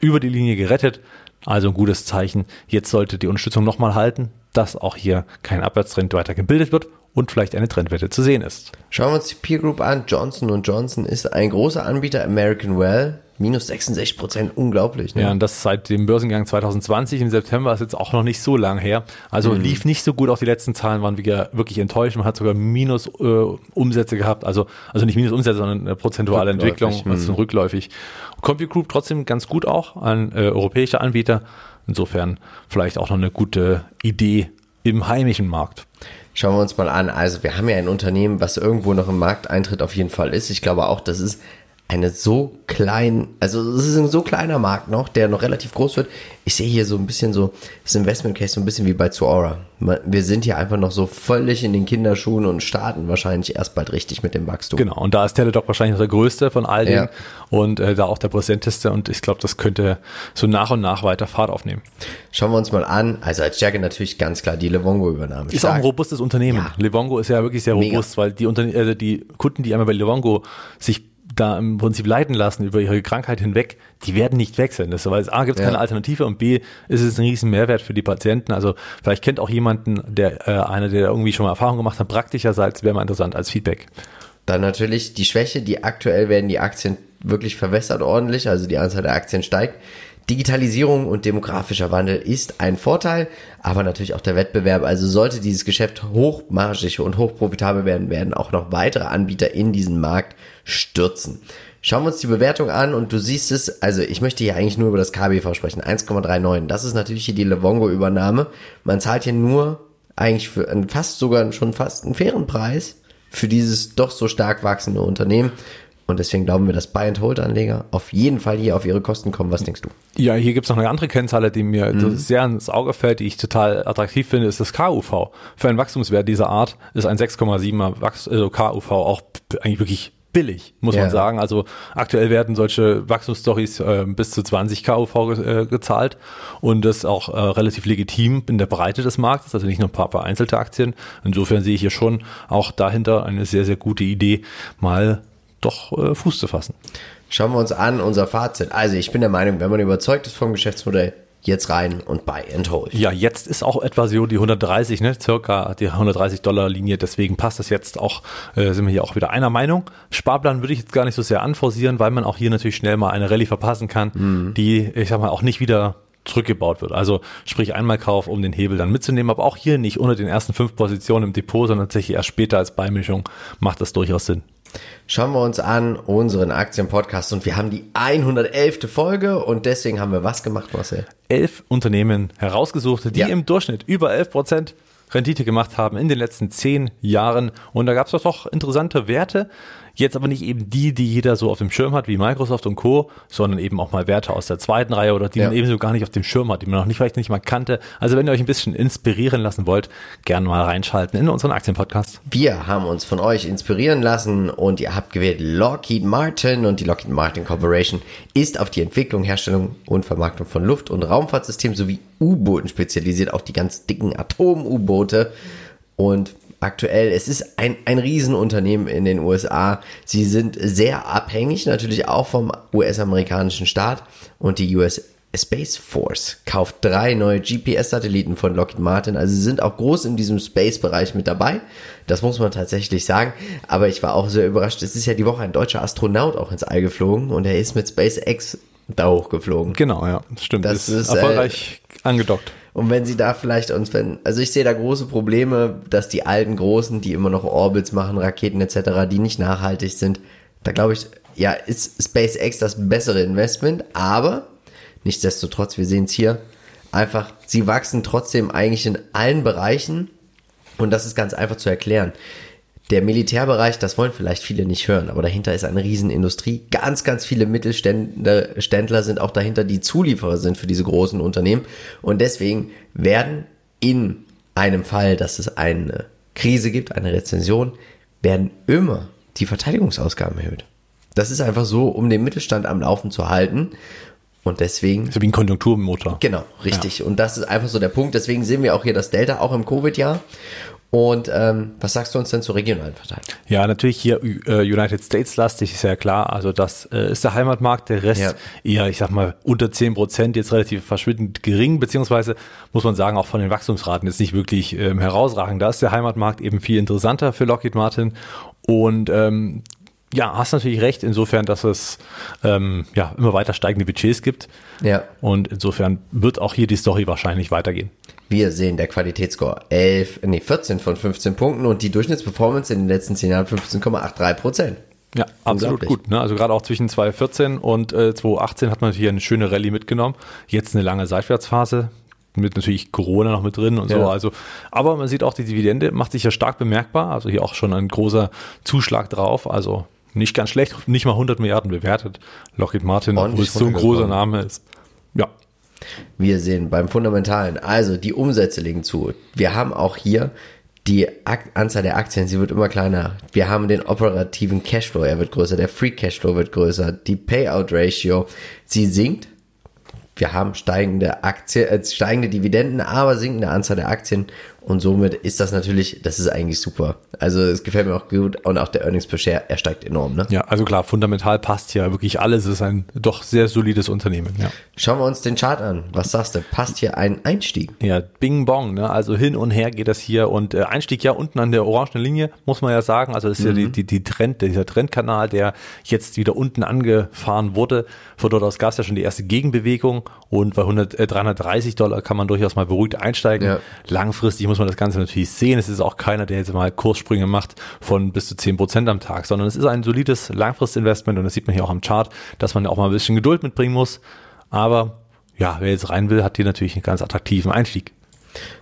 über die Linie gerettet. Also ein gutes Zeichen. Jetzt sollte die Unterstützung nochmal halten, dass auch hier kein Abwärtstrend weiter gebildet wird und vielleicht eine Trendwette zu sehen ist. Schauen wir uns die Peer Group an. Johnson Johnson ist ein großer Anbieter, American Well. Minus 66 Prozent, unglaublich. Ne? Ja, und das seit dem Börsengang 2020 im September ist jetzt auch noch nicht so lang her. Also mhm. lief nicht so gut, auch die letzten Zahlen waren wieder wirklich enttäuscht. Man hat sogar Minus äh, Umsätze gehabt, also, also nicht Minus Umsätze, sondern eine prozentuale rückläufig. Entwicklung, also mhm. rückläufig. Compute Group trotzdem ganz gut auch, ein äh, europäischer Anbieter. Insofern vielleicht auch noch eine gute Idee im heimischen Markt. Schauen wir uns mal an. Also wir haben ja ein Unternehmen, was irgendwo noch im Markteintritt auf jeden Fall ist. Ich glaube auch, das ist eine so klein, also es ist ein so kleiner Markt noch, der noch relativ groß wird. Ich sehe hier so ein bisschen so das Investment Case so ein bisschen wie bei Zuora. Wir sind hier einfach noch so völlig in den Kinderschuhen und starten wahrscheinlich erst bald richtig mit dem Wachstum. Genau, und da ist Teledoc wahrscheinlich der größte von all denen ja. und äh, da auch der präsenteste und ich glaube, das könnte so nach und nach weiter Fahrt aufnehmen. Schauen wir uns mal an. Also als Stärke natürlich ganz klar die Levongo-Übernahme. Ist auch ein robustes Unternehmen. Ja. Levongo ist ja wirklich sehr robust, Mega. weil die, Unterne äh, die Kunden, die einmal bei Levongo sich da im Prinzip leiten lassen über ihre Krankheit hinweg, die werden nicht wechseln. Das weil A gibt es ja. keine Alternative und B ist es ein riesen Mehrwert für die Patienten. Also vielleicht kennt auch jemanden, der äh, einer, der irgendwie schon mal Erfahrung gemacht hat, praktischerseits wäre mal interessant als Feedback. Dann natürlich die Schwäche, die aktuell werden die Aktien wirklich verwässert ordentlich, also die Anzahl der Aktien steigt. Digitalisierung und demografischer Wandel ist ein Vorteil, aber natürlich auch der Wettbewerb. Also sollte dieses Geschäft hochmargig und hochprofitabel werden, werden auch noch weitere Anbieter in diesen Markt stürzen. Schauen wir uns die Bewertung an und du siehst es, also ich möchte hier eigentlich nur über das KBV sprechen, 1,39. Das ist natürlich hier die Levongo-Übernahme. Man zahlt hier nur eigentlich für fast sogar schon fast einen fairen Preis für dieses doch so stark wachsende Unternehmen. Und deswegen glauben wir, dass Buy-and-Hold-Anleger auf jeden Fall hier auf ihre Kosten kommen. Was denkst du? Ja, hier gibt's noch eine andere Kennzahl, die mir mhm. sehr ins Auge fällt, die ich total attraktiv finde, ist das KUV. Für einen Wachstumswert dieser Art ist ein 6,7er Wachs also KUV auch eigentlich wirklich billig, muss yeah. man sagen. Also aktuell werden solche Wachstumsstories äh, bis zu 20 KUV äh, gezahlt und das auch äh, relativ legitim in der Breite des Marktes, also nicht nur ein paar vereinzelte Aktien. Insofern sehe ich hier schon auch dahinter eine sehr, sehr gute Idee, mal doch äh, Fuß zu fassen. Schauen wir uns an unser Fazit. Also ich bin der Meinung, wenn man überzeugt ist vom Geschäftsmodell, jetzt rein und buy and hold. Ja, jetzt ist auch etwa so die 130, ne, circa die 130 Dollar Linie, deswegen passt das jetzt auch, äh, sind wir hier auch wieder einer Meinung. Sparplan würde ich jetzt gar nicht so sehr anforcieren, weil man auch hier natürlich schnell mal eine Rallye verpassen kann, mhm. die, ich sag mal, auch nicht wieder zurückgebaut wird. Also sprich einmal Kauf, um den Hebel dann mitzunehmen, aber auch hier nicht unter den ersten fünf Positionen im Depot, sondern tatsächlich erst später als Beimischung macht das durchaus Sinn. Schauen wir uns an unseren Aktienpodcast und wir haben die 111. Folge und deswegen haben wir was gemacht, Marcel? Elf Unternehmen herausgesucht, die ja. im Durchschnitt über 11 Prozent Rendite gemacht haben in den letzten zehn Jahren. Und da gab es doch interessante Werte. Jetzt aber nicht eben die, die jeder so auf dem Schirm hat, wie Microsoft und Co., sondern eben auch mal Werte aus der zweiten Reihe oder die ja. man eben so gar nicht auf dem Schirm hat, die man noch nicht vielleicht nicht mal kannte. Also wenn ihr euch ein bisschen inspirieren lassen wollt, gerne mal reinschalten in unseren Aktienpodcast. Wir haben uns von euch inspirieren lassen und ihr habt gewählt Lockheed Martin und die Lockheed Martin Corporation ist auf die Entwicklung, Herstellung und Vermarktung von Luft- und Raumfahrtsystemen sowie U-Booten spezialisiert, auch die ganz dicken Atom-U-Boote. Und aktuell. Es ist ein, ein Riesenunternehmen in den USA. Sie sind sehr abhängig natürlich auch vom US-amerikanischen Staat und die US Space Force kauft drei neue GPS-Satelliten von Lockheed Martin. Also sie sind auch groß in diesem Space-Bereich mit dabei. Das muss man tatsächlich sagen. Aber ich war auch sehr überrascht. Es ist ja die Woche ein deutscher Astronaut auch ins All geflogen und er ist mit SpaceX da hochgeflogen. Genau, ja, stimmt. Das ist, ist erfolgreich äh, angedockt. Und wenn sie da vielleicht uns, wenn, also ich sehe da große Probleme, dass die alten Großen, die immer noch Orbits machen, Raketen etc., die nicht nachhaltig sind, da glaube ich, ja, ist SpaceX das bessere Investment, aber nichtsdestotrotz, wir sehen es hier, einfach, sie wachsen trotzdem eigentlich in allen Bereichen und das ist ganz einfach zu erklären. Der Militärbereich, das wollen vielleicht viele nicht hören, aber dahinter ist eine Riesenindustrie. Ganz, ganz viele Mittelständler sind auch dahinter, die Zulieferer sind für diese großen Unternehmen. Und deswegen werden in einem Fall, dass es eine Krise gibt, eine Rezension, werden immer die Verteidigungsausgaben erhöht. Das ist einfach so, um den Mittelstand am Laufen zu halten. Und deswegen. So wie ein Konjunkturmotor. Genau, richtig. Ja. Und das ist einfach so der Punkt. Deswegen sehen wir auch hier das Delta auch im Covid-Jahr. Und ähm, was sagst du uns denn zur regionalen Verteilung? Ja, natürlich hier äh, United States lastig, ist ja klar. Also das äh, ist der Heimatmarkt, der Rest ja. eher, ich sag mal, unter zehn Prozent, jetzt relativ verschwindend gering, beziehungsweise muss man sagen, auch von den Wachstumsraten ist nicht wirklich ähm, herausragend. Da ist der Heimatmarkt eben viel interessanter für Lockheed Martin. Und ähm, ja, hast natürlich recht, insofern, dass es ähm, ja immer weiter steigende Budgets gibt. Ja. Und insofern wird auch hier die Story wahrscheinlich weitergehen. Wir sehen der Qualitätsscore 11, nee, 14 von 15 Punkten und die Durchschnittsperformance in den letzten 10 Jahren 15,83 Prozent. Ja, absolut gut. Ne? Also gerade auch zwischen 2014 und äh, 2018 hat man hier eine schöne Rallye mitgenommen. Jetzt eine lange Seitwärtsphase mit natürlich Corona noch mit drin und ja. so. Also, aber man sieht auch, die Dividende macht sich ja stark bemerkbar. Also hier auch schon ein großer Zuschlag drauf. Also nicht ganz schlecht, nicht mal 100 Milliarden bewertet. Lockheed Martin, wo es so ein großer Name ist. Ja, wir sehen beim Fundamentalen, also die Umsätze legen zu. Wir haben auch hier die Anzahl der Aktien, sie wird immer kleiner. Wir haben den operativen Cashflow, er wird größer, der Free Cashflow wird größer, die Payout Ratio, sie sinkt. Wir haben steigende Aktien, äh, steigende Dividenden, aber sinkende Anzahl der Aktien und somit ist das natürlich, das ist eigentlich super. Also es gefällt mir auch gut und auch der Earnings per Share, er steigt enorm. Ne? Ja, also klar, fundamental passt hier wirklich alles. Es ist ein doch sehr solides Unternehmen. Ja. Schauen wir uns den Chart an. Was sagst du? Passt hier ein Einstieg? Ja, Bing Bong. Ne? Also hin und her geht das hier und äh, Einstieg ja unten an der orangenen Linie, muss man ja sagen. Also das ist mhm. ja die, die, die Trend, dieser Trendkanal, der jetzt wieder unten angefahren wurde. Von dort aus gab es ja schon die erste Gegenbewegung und bei 100, äh, 330 Dollar kann man durchaus mal beruhigt einsteigen. Ja. Langfristig muss man das Ganze natürlich sehen. Es ist auch keiner, der jetzt mal Kurssprünge macht von bis zu zehn Prozent am Tag, sondern es ist ein solides Langfristinvestment und das sieht man hier auch am Chart, dass man auch mal ein bisschen Geduld mitbringen muss. Aber ja, wer jetzt rein will, hat hier natürlich einen ganz attraktiven Einstieg.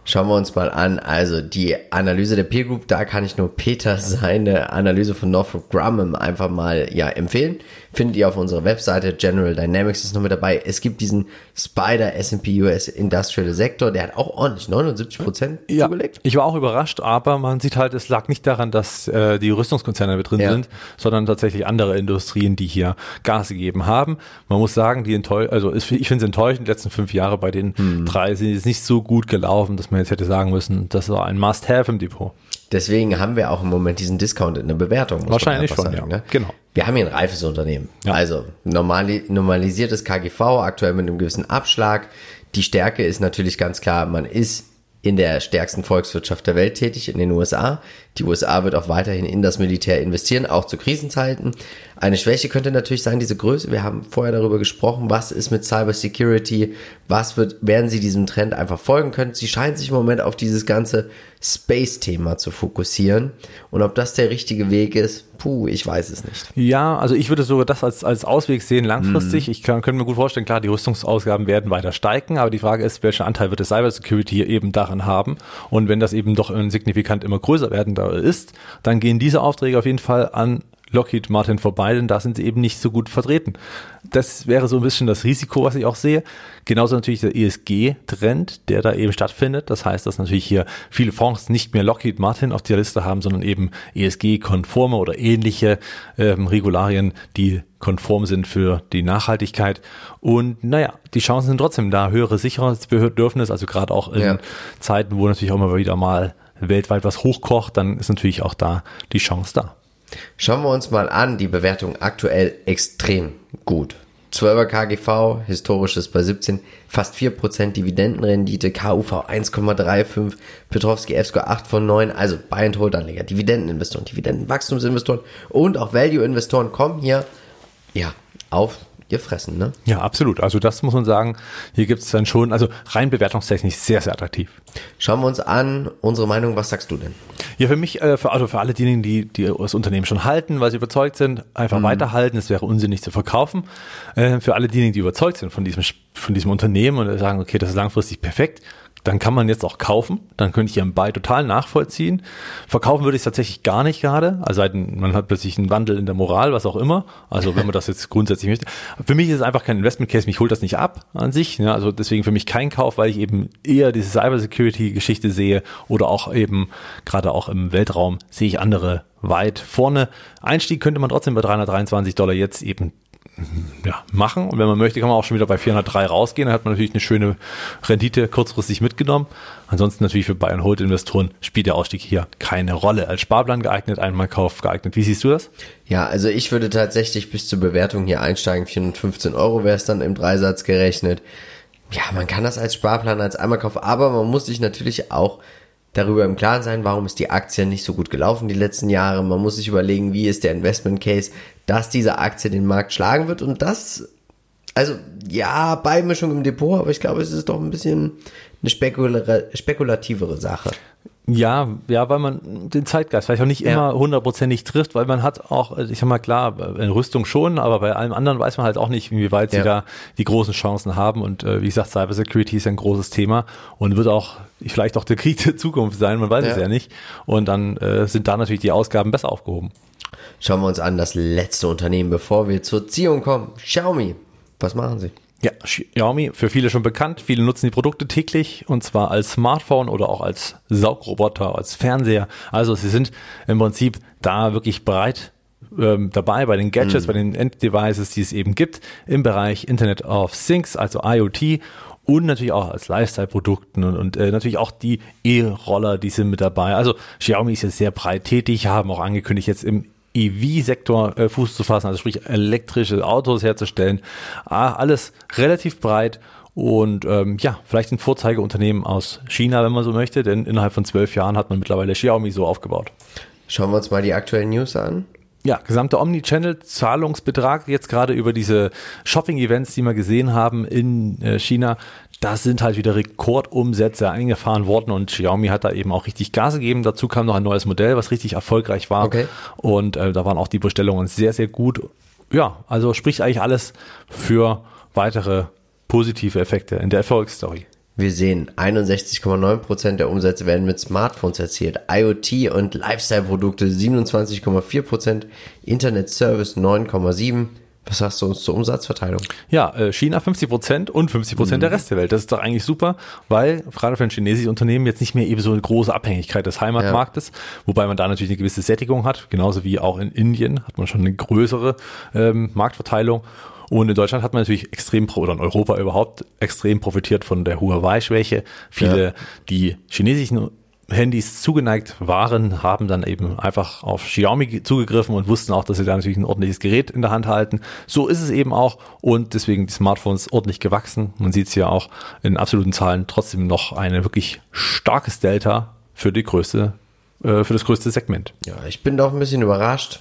Schauen wir uns mal an. Also die Analyse der Peer Group, da kann ich nur Peter seine Analyse von Northrop Grumman einfach mal ja empfehlen. Findet ihr auf unserer Webseite. General Dynamics ist noch mit dabei. Es gibt diesen Spider S&P US Industrial Sektor, der hat auch ordentlich 79 Prozent ja, zugelegt. Ich war auch überrascht, aber man sieht halt, es lag nicht daran, dass äh, die Rüstungskonzerne mit drin ja. sind, sondern tatsächlich andere Industrien, die hier Gas gegeben haben. Man muss sagen, die enttäuschen, also ich finde es enttäuschend, die letzten fünf Jahre bei den hm. drei sind jetzt nicht so gut gelaufen, dass man jetzt hätte sagen müssen, das war ein Must-Have im Depot. Deswegen haben wir auch im Moment diesen Discount in der Bewertung. Wahrscheinlich schon, sagen, ja. Ne? Genau. Wir haben hier ein reifes Unternehmen. Ja. Also normali normalisiertes KGV, aktuell mit einem gewissen Abschlag. Die Stärke ist natürlich ganz klar, man ist in der stärksten Volkswirtschaft der Welt tätig, in den USA. Die USA wird auch weiterhin in das Militär investieren, auch zu Krisenzeiten. Eine Schwäche könnte natürlich sein, diese Größe. Wir haben vorher darüber gesprochen, was ist mit Cyber Security, was wird, werden sie diesem Trend einfach folgen können. Sie scheinen sich im Moment auf dieses ganze Space-Thema zu fokussieren. Und ob das der richtige Weg ist, puh, ich weiß es nicht. Ja, also ich würde sogar das als, als Ausweg sehen langfristig. Mhm. Ich kann, könnte mir gut vorstellen, klar, die Rüstungsausgaben werden weiter steigen, aber die Frage ist, welcher Anteil wird das Cyber Security eben daran haben? Und wenn das eben doch signifikant immer größer werden ist, dann gehen diese Aufträge auf jeden Fall an Lockheed Martin vorbei, denn da sind sie eben nicht so gut vertreten. Das wäre so ein bisschen das Risiko, was ich auch sehe. Genauso natürlich der ESG-Trend, der da eben stattfindet. Das heißt, dass natürlich hier viele Fonds nicht mehr Lockheed Martin auf der Liste haben, sondern eben ESG-konforme oder ähnliche ähm, Regularien, die konform sind für die Nachhaltigkeit. Und naja, die Chancen sind trotzdem da. Höhere Sicherheitsbedürfnis, also gerade auch in ja. Zeiten, wo natürlich auch immer wieder mal weltweit was hochkocht, dann ist natürlich auch da die Chance da. Schauen wir uns mal an, die Bewertung aktuell extrem gut. 12er KGV, historisches bei 17, fast 4% Dividendenrendite, KUV 1,35, Petrovski F-Score 8 von 9, also Buy and Hold Anleger, Dividendeninvestoren, Dividendenwachstumsinvestoren und auch Value-Investoren kommen hier, ja, auf gefressen, ne? Ja, absolut. Also das muss man sagen, hier gibt es dann schon, also rein bewertungstechnisch sehr, sehr attraktiv. Schauen wir uns an, unsere Meinung, was sagst du denn? Ja, für mich, äh, für, also für alle diejenigen, die, die das Unternehmen schon halten, weil sie überzeugt sind, einfach mhm. weiterhalten, es wäre unsinnig zu verkaufen. Äh, für alle diejenigen, die überzeugt sind von diesem, von diesem Unternehmen und sagen, okay, das ist langfristig perfekt, dann kann man jetzt auch kaufen. Dann könnte ich ihren Buy total nachvollziehen. Verkaufen würde ich es tatsächlich gar nicht gerade. Also man hat plötzlich einen Wandel in der Moral, was auch immer. Also wenn man das jetzt grundsätzlich möchte. Für mich ist es einfach kein Investment Case. Mich holt das nicht ab an sich. Ja, also deswegen für mich kein Kauf, weil ich eben eher diese Cyber Security Geschichte sehe oder auch eben gerade auch im Weltraum sehe ich andere weit vorne. Einstieg könnte man trotzdem bei 323 Dollar jetzt eben ja, machen. Und wenn man möchte, kann man auch schon wieder bei 403 rausgehen. Dann hat man natürlich eine schöne Rendite kurzfristig mitgenommen. Ansonsten natürlich für Buy Hold Investoren spielt der Ausstieg hier keine Rolle. Als Sparplan geeignet, einmal Kauf geeignet. Wie siehst du das? Ja, also ich würde tatsächlich bis zur Bewertung hier einsteigen. 415 Euro wäre es dann im Dreisatz gerechnet. Ja, man kann das als Sparplan als Einmalkauf, aber man muss sich natürlich auch darüber im Klaren sein, warum ist die Aktie nicht so gut gelaufen die letzten Jahre. Man muss sich überlegen, wie ist der Investment Case, dass diese Aktie den Markt schlagen wird und das, also ja, Beimischung im Depot, aber ich glaube, es ist doch ein bisschen eine spekula spekulativere Sache. Ja, ja, weil man den Zeitgeist vielleicht auch nicht ja. immer hundertprozentig trifft, weil man hat auch, ich sag mal klar, in Rüstung schon, aber bei allem anderen weiß man halt auch nicht, inwieweit ja. sie da die großen Chancen haben. Und äh, wie gesagt, Cybersecurity ist ja ein großes Thema und wird auch vielleicht auch der Krieg der Zukunft sein, man weiß ja. es ja nicht. Und dann äh, sind da natürlich die Ausgaben besser aufgehoben. Schauen wir uns an das letzte Unternehmen, bevor wir zur Ziehung kommen. Xiaomi. Was machen sie? Ja, Xiaomi, für viele schon bekannt. Viele nutzen die Produkte täglich und zwar als Smartphone oder auch als Saugroboter, als Fernseher. Also sie sind im Prinzip da wirklich breit ähm, dabei bei den Gadgets, mhm. bei den Enddevices, die es eben gibt im Bereich Internet of Things, also IoT und natürlich auch als Lifestyle-Produkten und, und äh, natürlich auch die E-Roller, die sind mit dabei. Also Xiaomi ist jetzt sehr breit tätig, haben auch angekündigt, jetzt im EV-Sektor äh, Fuß zu fassen, also sprich elektrische Autos herzustellen. Ah, alles relativ breit und ähm, ja, vielleicht ein Vorzeigeunternehmen aus China, wenn man so möchte, denn innerhalb von zwölf Jahren hat man mittlerweile Xiaomi so aufgebaut. Schauen wir uns mal die aktuellen News an. Ja, gesamte Omnichannel-Zahlungsbetrag jetzt gerade über diese Shopping-Events, die wir gesehen haben in äh, China, da sind halt wieder Rekordumsätze eingefahren worden und Xiaomi hat da eben auch richtig Gas gegeben. Dazu kam noch ein neues Modell, was richtig erfolgreich war. Okay. Und äh, da waren auch die Bestellungen sehr, sehr gut. Ja, also spricht eigentlich alles für weitere positive Effekte in der Erfolgsstory. Wir sehen, 61,9% der Umsätze werden mit Smartphones erzielt, IoT und Lifestyle-Produkte 27,4%, Internet Service 9,7%. Was sagst du uns zur Umsatzverteilung? Ja, äh, China 50 Prozent und 50 Prozent der Rest der Welt. Das ist doch eigentlich super, weil gerade für ein chinesisches Unternehmen jetzt nicht mehr eben so eine große Abhängigkeit des Heimatmarktes, wobei man da natürlich eine gewisse Sättigung hat, genauso wie auch in Indien hat man schon eine größere ähm, Marktverteilung. Und in Deutschland hat man natürlich extrem, oder in Europa überhaupt extrem profitiert von der Huawei-Schwäche. Viele, Ja. die chinesischen Handys zugeneigt waren, haben dann eben einfach auf Xiaomi zugegriffen und wussten auch, dass sie da natürlich ein ordentliches Gerät in der Hand halten. So ist es eben auch und deswegen die Smartphones ordentlich gewachsen. Man sieht es ja auch in absoluten Zahlen trotzdem noch eine wirklich starkes Delta für die größte, äh, für das größte Segment. Ja, ich bin doch ein bisschen überrascht.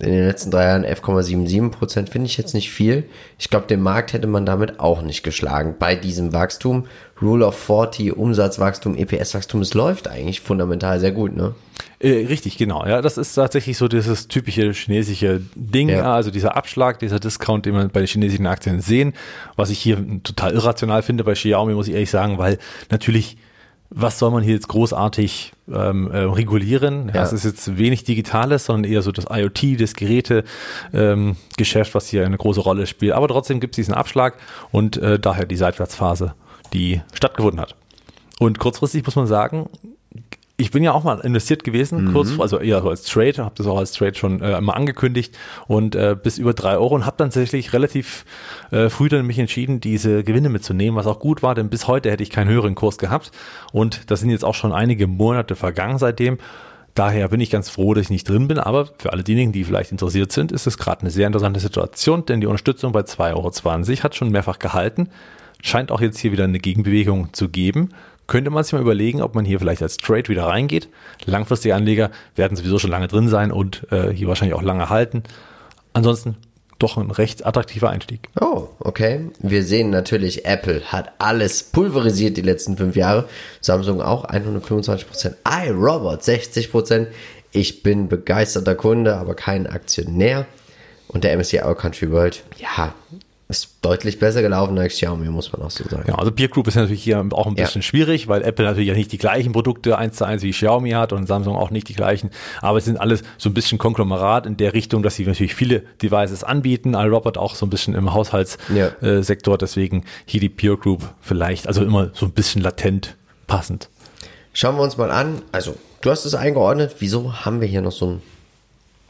In den letzten drei Jahren 11,77 Prozent finde ich jetzt nicht viel. Ich glaube, den Markt hätte man damit auch nicht geschlagen bei diesem Wachstum. Rule of 40, Umsatzwachstum, EPS-Wachstum, es läuft eigentlich fundamental sehr gut, ne? Äh, richtig, genau. Ja, das ist tatsächlich so dieses typische chinesische Ding, Ja. also dieser Abschlag, dieser Discount, den man bei den chinesischen Aktien sehen, was ich hier total irrational finde bei Xiaomi, muss ich ehrlich sagen, weil natürlich, was soll man hier jetzt großartig ähm, äh, regulieren? Ja. Ja. Es ist jetzt wenig Digitales, sondern eher so das IoT, das Geräte ähm, Geschäft, was hier eine große Rolle spielt. Aber trotzdem gibt es diesen Abschlag und äh, daher die Seitwärtsphase, die stattgefunden hat. Und kurzfristig muss man sagen, ich bin ja auch mal investiert gewesen, kurz, also eher so als Trade, habe das auch als Trade schon äh, immer angekündigt und äh, bis über drei Euro und habe dann tatsächlich relativ äh, früh dann mich entschieden, diese Gewinne mitzunehmen, was auch gut war, denn bis heute hätte ich keinen höheren Kurs gehabt und das sind jetzt auch schon einige Monate vergangen seitdem. Daher bin ich ganz froh, dass ich nicht drin bin, aber für alle diejenigen, die vielleicht interessiert sind, ist es gerade eine sehr interessante Situation, denn die Unterstützung bei 2,20 Euro hat schon mehrfach gehalten, scheint auch jetzt hier wieder eine Gegenbewegung zu geben könnte man sich mal überlegen, ob man hier vielleicht als Trade wieder reingeht. Langfristige Anleger werden sowieso schon lange drin sein und äh, hier wahrscheinlich auch lange halten. Ansonsten doch ein recht attraktiver Einstieg. Oh, okay. Wir sehen natürlich, Apple hat alles pulverisiert die letzten fünf Jahre. Samsung auch 125 Prozent. iRobot 60 Prozent. Ich bin begeisterter Kunde, aber kein Aktionär. Und der MSCI All Country World, ja, ist deutlich besser gelaufen als Xiaomi, muss man auch so sagen. Ja, also Peer Group ist natürlich hier auch ein Ja. bisschen schwierig, weil Apple natürlich ja nicht die gleichen Produkte eins zu eins wie Xiaomi hat und Samsung auch nicht die gleichen. Aber es sind alles so ein bisschen Konglomerat in der Richtung, dass sie natürlich viele Devices anbieten. iRobot auch so ein bisschen im Ja. Haushaltssektor. Äh, Sektor. deswegen hier die Peer Group vielleicht, also immer so ein bisschen latent passend. Schauen wir uns mal an. Also, du hast es eingeordnet. Wieso haben wir hier noch so ein,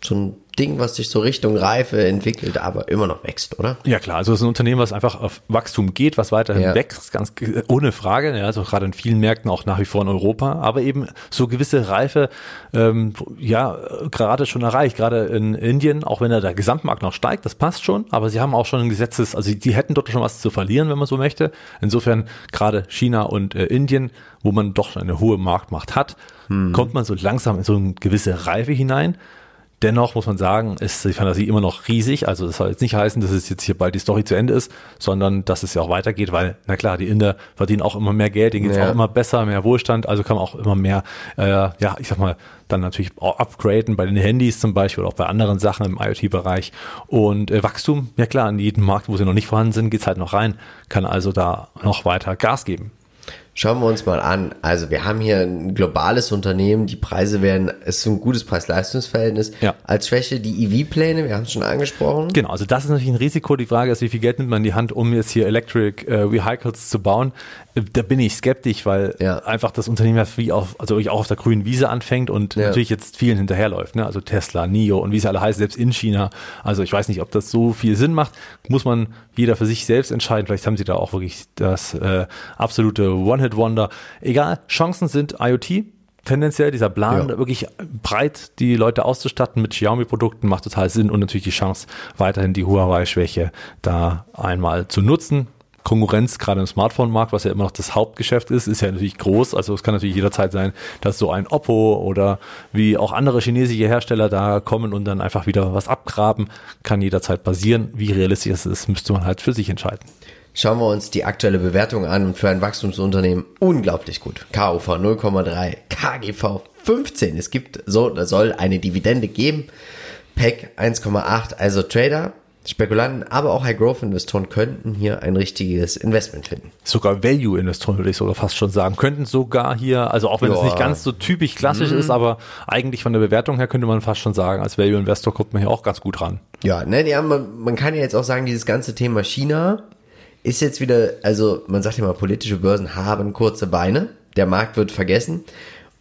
so ein Ding, was sich so Richtung Reife entwickelt, aber immer noch wächst, oder? Ja klar, also es ist ein Unternehmen, was einfach auf Wachstum geht, was weiterhin Ja. wächst, ganz ohne Frage, ja, also gerade in vielen Märkten, auch nach wie vor in Europa, aber eben so gewisse Reife, ähm, ja, gerade schon erreicht, gerade in Indien, auch wenn da der Gesamtmarkt noch steigt, das passt schon, aber sie haben auch schon ein Gesetzes, also die hätten dort schon was zu verlieren, wenn man so möchte. Insofern gerade China und äh, Indien, wo man doch eine hohe Marktmacht hat, kommt man so langsam in so eine gewisse Reife hinein. Dennoch muss man sagen, ist die Fantasie immer noch riesig. Also das soll jetzt nicht heißen, dass es jetzt hier bald die Story zu Ende ist, sondern dass es ja auch weitergeht, weil, na klar, die Inder verdienen auch immer mehr Geld, denen geht's Ja. auch immer besser, mehr Wohlstand, also kann man auch immer mehr, äh, ja, ich sag mal, dann natürlich auch upgraden bei den Handys zum Beispiel oder auch bei anderen Sachen im IoT-Bereich. Und äh, Wachstum, ja klar, in jedem Markt, wo sie noch nicht vorhanden sind, geht's halt noch rein, kann also da noch weiter Gas geben. Schauen wir uns mal an. Also wir haben hier ein globales Unternehmen, die Preise werden, es ist ein gutes Preis-Leistungs-Verhältnis. Ja. Als Schwäche die EV-Pläne, wir haben es schon angesprochen. Genau, also das ist natürlich ein Risiko. Die Frage ist, wie viel Geld nimmt man in die Hand, um jetzt hier Electric äh, Vehicles zu bauen? Äh, Da bin ich skeptisch, weil Ja. einfach das Unternehmen ja wie auf, also auch auf der grünen Wiese anfängt und Ja. natürlich jetzt vielen hinterherläuft. Ne? Also Tesla, NIO und wie sie alle heißen, selbst in China. Also ich weiß nicht, ob das so viel Sinn macht. Muss man jeder für sich selbst entscheiden. Vielleicht haben sie da auch wirklich das äh, absolute One-Hit-Wonder. Egal, Chancen sind IoT. Tendenziell dieser Plan, Ja. wirklich breit die Leute auszustatten mit Xiaomi-Produkten macht total Sinn und natürlich die Chance, weiterhin die Huawei-Schwäche da einmal zu nutzen. Konkurrenz gerade im Smartphone-Markt, was ja immer noch das Hauptgeschäft ist, ist ja natürlich groß. Also es kann natürlich jederzeit sein, dass so ein Oppo oder wie auch andere chinesische Hersteller da kommen und dann einfach wieder was abgraben. Kann jederzeit passieren. Wie realistisch es ist, müsste man halt für sich entscheiden. Schauen wir uns die aktuelle Bewertung an und für ein Wachstumsunternehmen unglaublich gut. KUV 0,3, KGV 15. Es gibt so, da soll eine Dividende geben. PEC 1,8. Also Trader, Spekulanten, aber auch High-Growth-Investoren könnten hier ein richtiges Investment finden. Sogar Value-Investoren würde ich sogar fast schon sagen. Könnten sogar hier, also auch wenn es nicht ganz so typisch klassisch ist, aber eigentlich von der Bewertung her könnte man fast schon sagen, als Value-Investor kommt man hier auch ganz gut ran. Ja, ne, ja, man, man kann ja jetzt auch sagen, dieses ganze Thema China ist jetzt wieder, also man sagt ja mal, politische Börsen haben kurze Beine, der Markt wird vergessen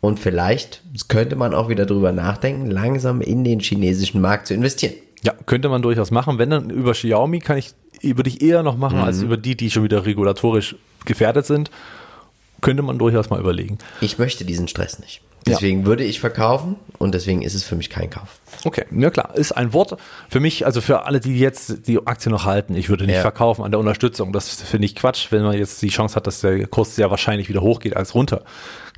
und vielleicht könnte man auch wieder drüber nachdenken, langsam in den chinesischen Markt zu investieren. Ja, könnte man durchaus machen. Wenn dann über Xiaomi kann ich, würde ich eher noch machen, als über die, die schon wieder regulatorisch gefährdet sind. Könnte man durchaus mal überlegen. Ich möchte diesen Stress nicht. Ja. Deswegen würde ich verkaufen und deswegen ist es für mich kein Kauf. Okay, ja klar, ist ein Wort für mich, also für alle, die jetzt die Aktie noch halten, ich würde nicht Ja. verkaufen an der Unterstützung. Das finde ich Quatsch, wenn man jetzt die Chance hat, dass der Kurs sehr wahrscheinlich wieder hochgeht als runter.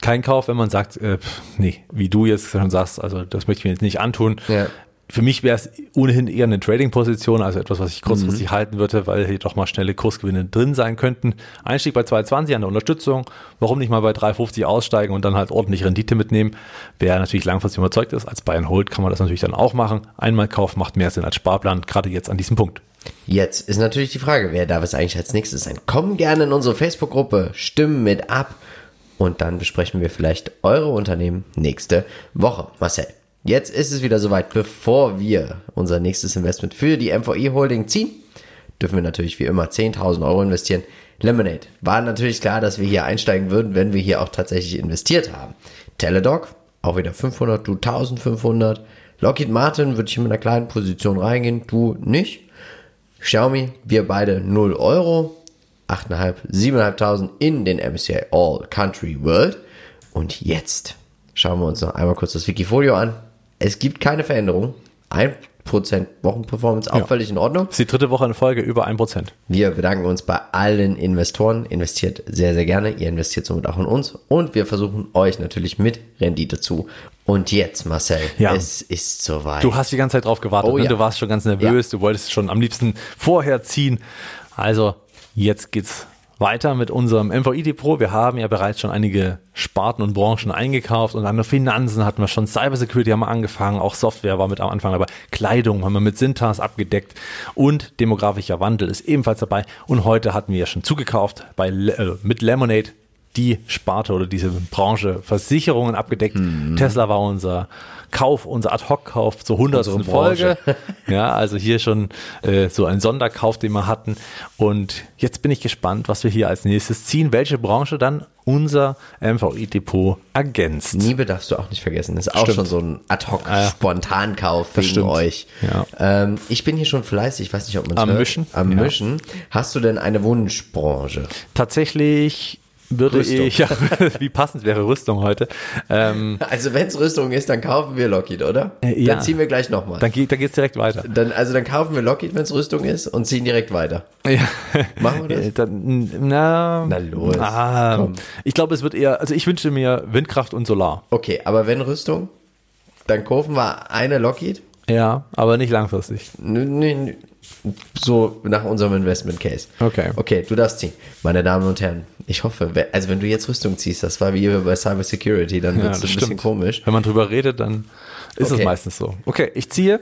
Kein Kauf, wenn man sagt, äh, pff, nee, wie du jetzt schon sagst, also das möchte ich mir jetzt nicht antun. Ja. Für mich wäre es ohnehin eher eine Trading-Position, also etwas, was ich kurzfristig halten würde, weil hier doch mal schnelle Kursgewinne drin sein könnten. Einstieg bei 220 an der Unterstützung. Warum nicht mal bei 350 aussteigen und dann halt ordentlich Rendite mitnehmen? Wer natürlich langfristig überzeugt ist, als Buy and Hold kann man das natürlich dann auch machen. Einmal Kauf macht mehr Sinn als Sparplan, gerade jetzt an diesem Punkt. Jetzt ist natürlich die Frage, wer darf es eigentlich als nächstes sein? Kommen gerne in unsere Facebook-Gruppe, stimmen mit ab und dann besprechen wir vielleicht eure Unternehmen nächste Woche. Marcel, jetzt ist es wieder soweit. Bevor wir unser nächstes Investment für die MVI Holding ziehen, dürfen wir natürlich wie immer 10.000 Euro investieren. Lemonade. War natürlich klar, dass wir hier einsteigen würden, wenn wir hier auch tatsächlich investiert haben. Teledoc, auch wieder 500, du 1500. Lockheed Martin würde ich mit einer kleinen Position reingehen, du nicht. Xiaomi, wir beide 0 Euro, 8.500, 7.500 in den MSCI All Country World. Und jetzt schauen wir uns noch einmal kurz das Wikifolio an. Es gibt keine Veränderung. 1% Wochenperformance, auch Ja. völlig in Ordnung. Das ist die dritte Woche in Folge über 1%. Wir bedanken uns bei allen Investoren. Investiert sehr, sehr gerne. Ihr investiert somit auch in uns. Und wir versuchen euch natürlich mit Rendite zu. Und jetzt, Marcel, Ja. es ist soweit. Du hast die ganze Zeit drauf gewartet. Oh ne? ja. Du warst schon ganz nervös. Du wolltest schon am liebsten vorher ziehen. Also jetzt geht's weiter mit unserem MVI-Depot. Wir haben ja bereits schon einige Sparten und Branchen eingekauft und an der Finanzen hatten wir schon. Cybersecurity haben wir angefangen, auch Software war mit am Anfang dabei, Kleidung haben wir mit Sintas abgedeckt und demografischer Wandel ist ebenfalls dabei. Und heute hatten wir ja schon zugekauft bei äh, mit Lemonade die Sparte oder diese Branche Versicherungen abgedeckt. Mhm. Tesla war unser Kauf, unser Ad-Hoc-Kauf zur hundertsten. Folge. Ja, also hier schon äh, so ein Sonderkauf, den wir hatten. Und jetzt bin ich gespannt, was wir hier als nächstes ziehen, welche Branche dann unser MVI-Depot ergänzt. Niebe darfst du auch nicht vergessen. Das ist auch Stimmt. schon so ein ja. Ad-Hoc-Spontankauf wegen stimmt. euch. Ja. Ähm, ich bin hier schon fleißig, ich weiß nicht, ob man es Am hört. Mischen? Am Ja. Mischen. Hast du denn eine Wunschbranche? Tatsächlich würde Rüstung. ich, ja, wie passend wäre Rüstung heute. Ähm, Also wenn es Rüstung ist, dann kaufen wir Lockheed, oder? Äh, ja. Dann ziehen wir gleich nochmal. dann geht, dann geht's direkt weiter. Dann, also dann kaufen wir Lockheed, wenn es Rüstung ist und ziehen direkt weiter. Ja. Machen wir das? Äh, Dann, na, Na los, Ah, ich glaube, es wird eher, also ich wünsche mir Windkraft und Solar. Okay, aber wenn Rüstung, dann kaufen wir eine Lockheed. Ja, aber nicht langfristig. So nach unserem Investment Case. Okay. Okay, du darfst ziehen. Meine Damen und Herren, ich hoffe, also wenn du jetzt Rüstung ziehst, das war wie bei Cyber Security, dann wird es ein bisschen komisch. Wenn man drüber redet, dann ist Okay. es meistens so. Okay, ich ziehe.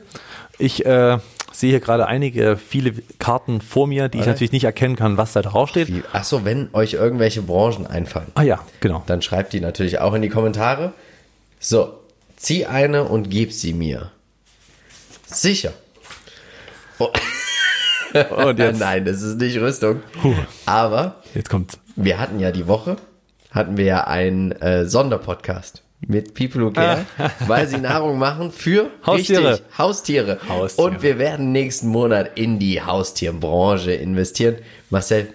Ich äh, sehe hier gerade einige, viele Karten vor mir, die ich Alright. natürlich nicht erkennen kann, was da drauf steht. Wie, achso, wenn euch irgendwelche Branchen einfallen, Ah ja, genau. dann schreibt die natürlich auch in die Kommentare. So, zieh eine und gib sie mir. Sicher. Oh. Und jetzt, Nein, das ist nicht Rüstung. Aber jetzt kommt. wir hatten ja die Woche, hatten wir ja einen äh, Sonderpodcast mit People Who Care, weil sie Nahrung machen für Haustiere. Richtig, Haustiere. Haustiere. Und wir werden nächsten Monat in die Haustierbranche investieren. Marcel,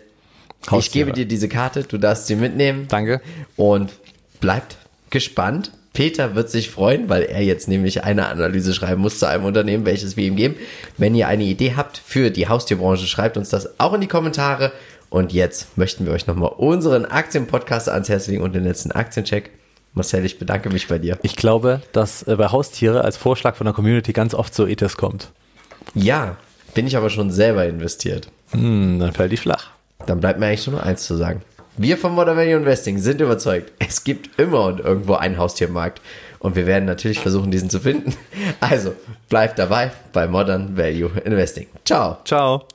ich Haustiere. gebe dir diese Karte, du darfst sie mitnehmen. Danke. Und bleibt gespannt. Peter wird sich freuen, weil er jetzt nämlich eine Analyse schreiben muss zu einem Unternehmen, welches wir ihm geben. Wenn ihr eine Idee habt für die Haustierbranche, schreibt uns das auch in die Kommentare. Und jetzt möchten wir euch nochmal unseren Aktienpodcast ans Herz legen und den letzten Aktiencheck. Marcel, ich bedanke mich bei dir. Ich glaube, dass äh, bei Haustiere als Vorschlag von der Community ganz oft so ETS kommt. Ja, bin ich aber schon selber investiert. Hm, dann fällt die flach. Dann bleibt mir eigentlich nur noch eins zu sagen. Wir von Modern Value Investing sind überzeugt, es gibt immer und irgendwo einen Haustiermarkt. Und wir werden natürlich versuchen, diesen zu finden. Also, bleibt dabei bei Modern Value Investing. Ciao. Ciao.